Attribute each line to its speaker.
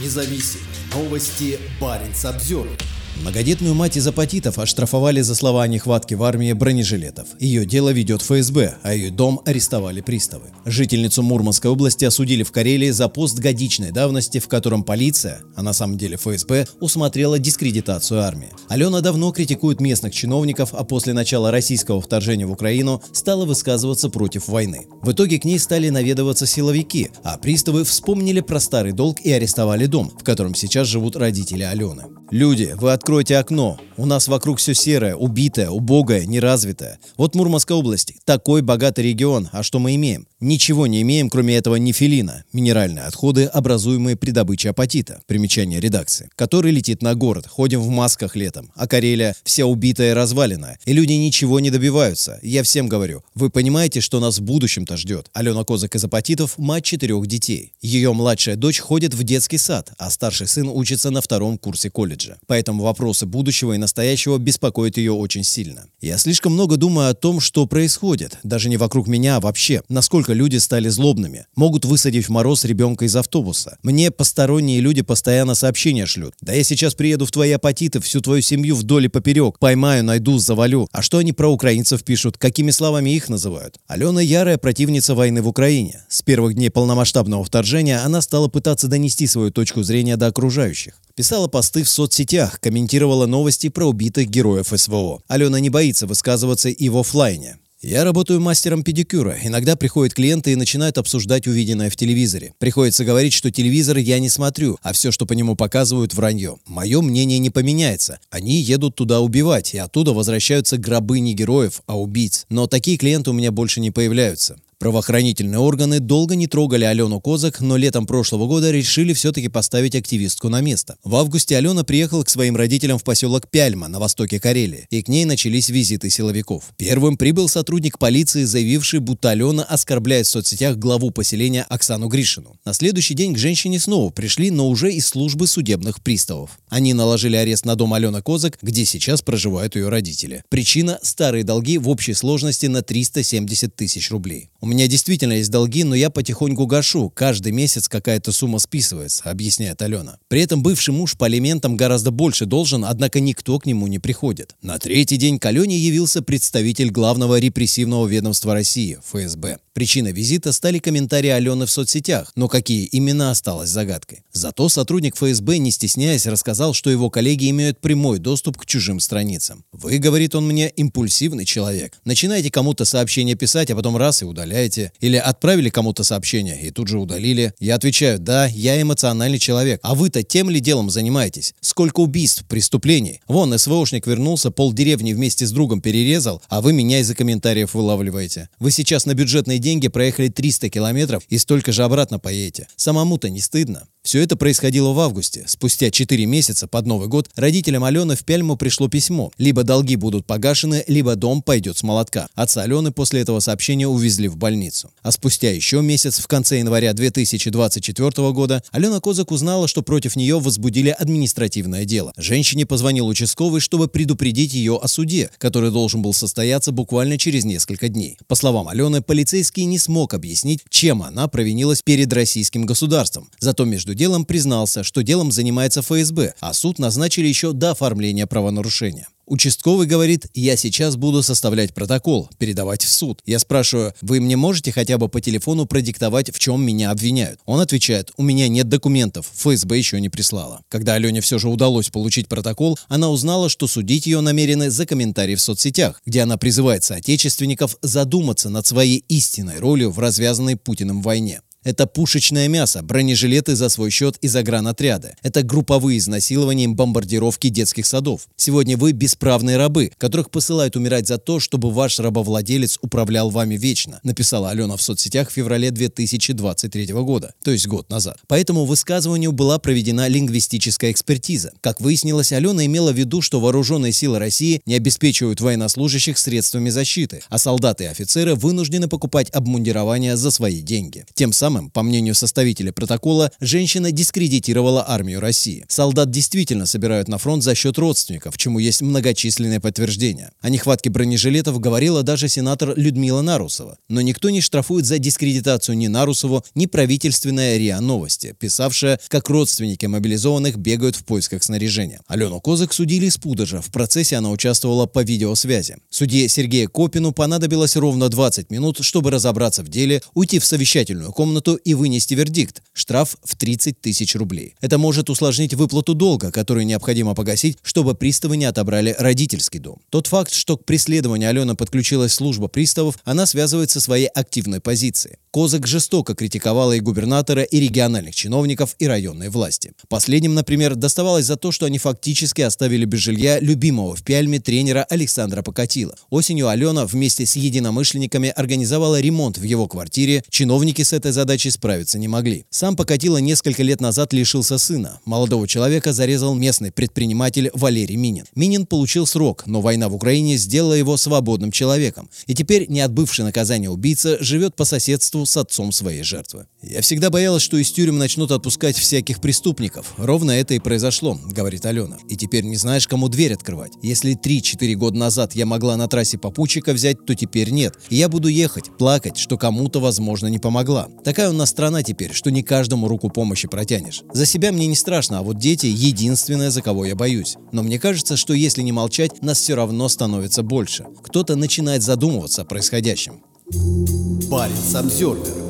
Speaker 1: независимые новости. Барин обзор.
Speaker 2: Многодетную мать из апатитов оштрафовали за слова о нехватке в армии бронежилетов. Ее дело ведет ФСБ, а ее дом арестовали приставы. Жительницу Мурманской области осудили в Карелии за пост годичной давности, в котором полиция, а на самом деле ФСБ, усмотрела дискредитацию армии. Алена давно критикует местных чиновников, а после начала российского вторжения в Украину стала высказываться против войны. В итоге к ней стали наведываться силовики, а приставы вспомнили про старый долг и арестовали дом, в котором сейчас живут родители Алены. Люди, вы откройте окно. У нас вокруг все серое, убитое, убогое, неразвитое. Вот Мурманская область, такой богатый регион, а что мы имеем? Ничего не имеем, кроме этого нефилина, минеральные отходы, образуемые при добыче апатита, примечание редакции, который летит на город, ходим в масках летом, а Карелия вся убитая и развалена, и люди ничего не добиваются. Я всем говорю, вы понимаете, что нас в будущем-то ждет? Алена Козак из апатитов – мать четырех детей. Ее младшая дочь ходит в детский сад, а старший сын учится на втором курсе колледжа. Поэтому вопросы будущего и настоящего беспокоят ее очень сильно. Я слишком много думаю о том, что происходит, даже не вокруг меня, а вообще, насколько люди стали злобными. Могут высадить в мороз ребенка из автобуса. Мне посторонние люди постоянно сообщения шлют. Да я сейчас приеду в твои апатиты, всю твою семью вдоль и поперек. Поймаю, найду, завалю. А что они про украинцев пишут? Какими словами их называют? Алена ярая противница войны в Украине. С первых дней полномасштабного вторжения она стала пытаться донести свою точку зрения до окружающих. Писала посты в соцсетях, комментировала новости про убитых героев СВО. Алена не боится высказываться и в офлайне. Я работаю мастером педикюра. Иногда приходят клиенты и начинают обсуждать увиденное в телевизоре. Приходится говорить, что телевизор я не смотрю, а все, что по нему показывают, вранье. Мое мнение не поменяется. Они едут туда убивать, и оттуда возвращаются гробы не героев, а убийц. Но такие клиенты у меня больше не появляются. Правоохранительные органы долго не трогали Алену Козак, но летом прошлого года решили все-таки поставить активистку на место. В августе Алена приехала к своим родителям в поселок Пяльма на востоке Карелии, и к ней начались визиты силовиков. Первым прибыл сотрудник полиции, заявивший, будто Алена оскорбляет в соцсетях главу поселения Оксану Гришину. На следующий день к женщине снова пришли, но уже из службы судебных приставов. Они наложили арест на дом Алены Козак, где сейчас проживают ее родители. Причина – старые долги в общей сложности на 370 тысяч рублей. У меня действительно есть долги, но я потихоньку гашу. Каждый месяц какая-то сумма списывается, объясняет Алена. При этом бывший муж по алиментам гораздо больше должен, однако никто к нему не приходит. На третий день к Алене явился представитель главного репрессивного ведомства России, ФСБ. Причиной визита стали комментарии Алены в соцсетях, но какие именно осталось загадкой. Зато сотрудник ФСБ, не стесняясь, рассказал, что его коллеги имеют прямой доступ к чужим страницам. «Вы, — говорит он мне, — импульсивный человек. Начинаете кому-то сообщение писать, а потом раз и удаляете. Или отправили кому-то сообщение и тут же удалили. Я отвечаю, да, я эмоциональный человек. А вы-то тем ли делом занимаетесь? Сколько убийств, преступлений? Вон, СВОшник вернулся, пол деревни вместе с другом перерезал, а вы меня из-за комментариев вылавливаете. Вы сейчас на бюджетные деньги проехали 300 километров и столько же обратно поедете. Самому-то не стыдно. Все это происходило в августе. Спустя 4 месяца под Новый год родителям Алены в Пяльму пришло письмо. Либо долги будут погашены, либо дом пойдет с молотка. Отца Алены после этого сообщения увезли в больницу. А спустя еще месяц, в конце января 2024 года, Алена Козак узнала, что против нее возбудили административное дело. Женщине позвонил участковый, чтобы предупредить ее о суде, который должен был состояться буквально через несколько дней. По словам Алены, полицейский не смог объяснить, чем она провинилась перед российским государством. Зато между делом признался, что делом занимается ФСБ, а суд назначили еще до оформления правонарушения. Участковый говорит, я сейчас буду составлять протокол, передавать в суд. Я спрашиваю, вы мне можете хотя бы по телефону продиктовать, в чем меня обвиняют? Он отвечает, у меня нет документов, ФСБ еще не прислала. Когда Алене все же удалось получить протокол, она узнала, что судить ее намерены за комментарии в соцсетях, где она призывает соотечественников задуматься над своей истинной ролью в развязанной Путиным войне. Это пушечное мясо, бронежилеты за свой счет и загранотряды. Это групповые изнасилования и бомбардировки детских садов. Сегодня вы бесправные рабы, которых посылают умирать за то, чтобы ваш рабовладелец управлял вами вечно, написала Алена в соцсетях в феврале 2023 года, то есть год назад. По этому высказыванию была проведена лингвистическая экспертиза. Как выяснилось, Алена имела в виду, что вооруженные силы России не обеспечивают военнослужащих средствами защиты, а солдаты и офицеры вынуждены покупать обмундирование за свои деньги. Тем самым самым, по мнению составителя протокола, женщина дискредитировала армию России. Солдат действительно собирают на фронт за счет родственников, чему есть многочисленные подтверждения. О нехватке бронежилетов говорила даже сенатор Людмила Нарусова. Но никто не штрафует за дискредитацию ни Нарусову, ни правительственная РИА Новости, писавшая, как родственники мобилизованных бегают в поисках снаряжения. Алену Козык судили из Пудожа. В процессе она участвовала по видеосвязи. Судье Сергею Копину понадобилось ровно 20 минут, чтобы разобраться в деле, уйти в совещательную комнату и вынести вердикт – штраф в 30 тысяч рублей. Это может усложнить выплату долга, который необходимо погасить, чтобы приставы не отобрали родительский дом. Тот факт, что к преследованию Алена подключилась служба приставов, она связывает со своей активной позицией. Козак жестоко критиковала и губернатора, и региональных чиновников, и районной власти. Последним, например, доставалось за то, что они фактически оставили без жилья любимого в Пяльме тренера Александра Покатила. Осенью Алена вместе с единомышленниками организовала ремонт в его квартире. Чиновники с этой задачей справиться не могли. Сам Покатила несколько лет назад лишился сына. Молодого человека зарезал местный предприниматель Валерий Минин. Минин получил срок, но война в Украине сделала его свободным человеком. И теперь не отбывший наказание убийца живет по соседству с отцом своей жертвы. «Я всегда боялась, что из тюрем начнут отпускать всяких преступников. Ровно это и произошло», — говорит Алена. «И теперь не знаешь, кому дверь открывать. Если 3-4 года назад я могла на трассе попутчика взять, то теперь нет. И я буду ехать, плакать, что кому-то, возможно, не помогла. Такая у нас страна теперь, что не каждому руку помощи протянешь. За себя мне не страшно, а вот дети — единственное, за кого я боюсь. Но мне кажется, что если не молчать, нас все равно становится больше. Кто-то начинает задумываться о происходящем.
Speaker 1: Парень Самсервер